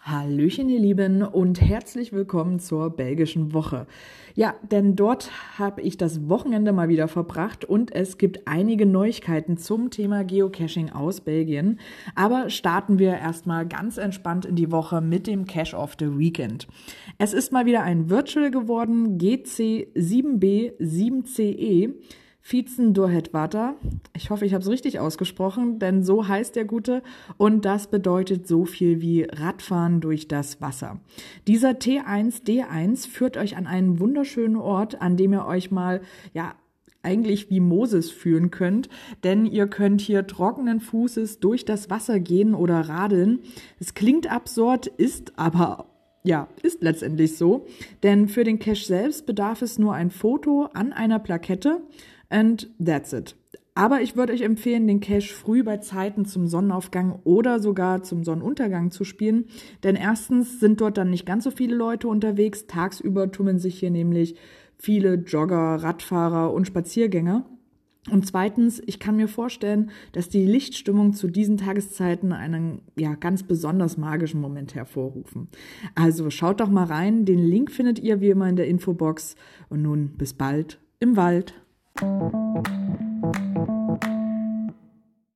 Hallöchen, ihr Lieben, und herzlich willkommen zur belgischen Woche. Ja, denn dort habe ich das Wochenende mal wieder verbracht und es gibt einige Neuigkeiten zum Thema Geocaching aus Belgien. Aber starten wir erstmal ganz entspannt in die Woche mit dem Cache of the Weekend. Es ist mal wieder ein Virtual geworden, GC7B7CE. Vizen Durhetwater. Ich hoffe, ich habe es richtig ausgesprochen, denn so heißt der Gute und das bedeutet so viel wie Radfahren durch das Wasser. Dieser T1D1 führt euch an einen wunderschönen Ort, an dem ihr euch mal, ja, eigentlich wie Moses fühlen könnt, denn ihr könnt hier trockenen Fußes durch das Wasser gehen oder radeln. Es klingt absurd, ist aber ja, ist letztendlich so, denn für den Cache selbst bedarf es nur ein Foto an einer Plakette And that's it. Aber ich würde euch empfehlen, den Cache früh bei Zeiten zum Sonnenaufgang oder sogar zum Sonnenuntergang zu spielen. Denn erstens sind dort dann nicht ganz so viele Leute unterwegs. Tagsüber tummeln sich hier nämlich viele Jogger, Radfahrer und Spaziergänger. Und zweitens, ich kann mir vorstellen, dass die Lichtstimmung zu diesen Tageszeiten einen ja ganz besonders magischen Moment hervorrufen. Also schaut doch mal rein, den Link findet ihr wie immer in der Infobox und nun bis bald im Wald. Thank you.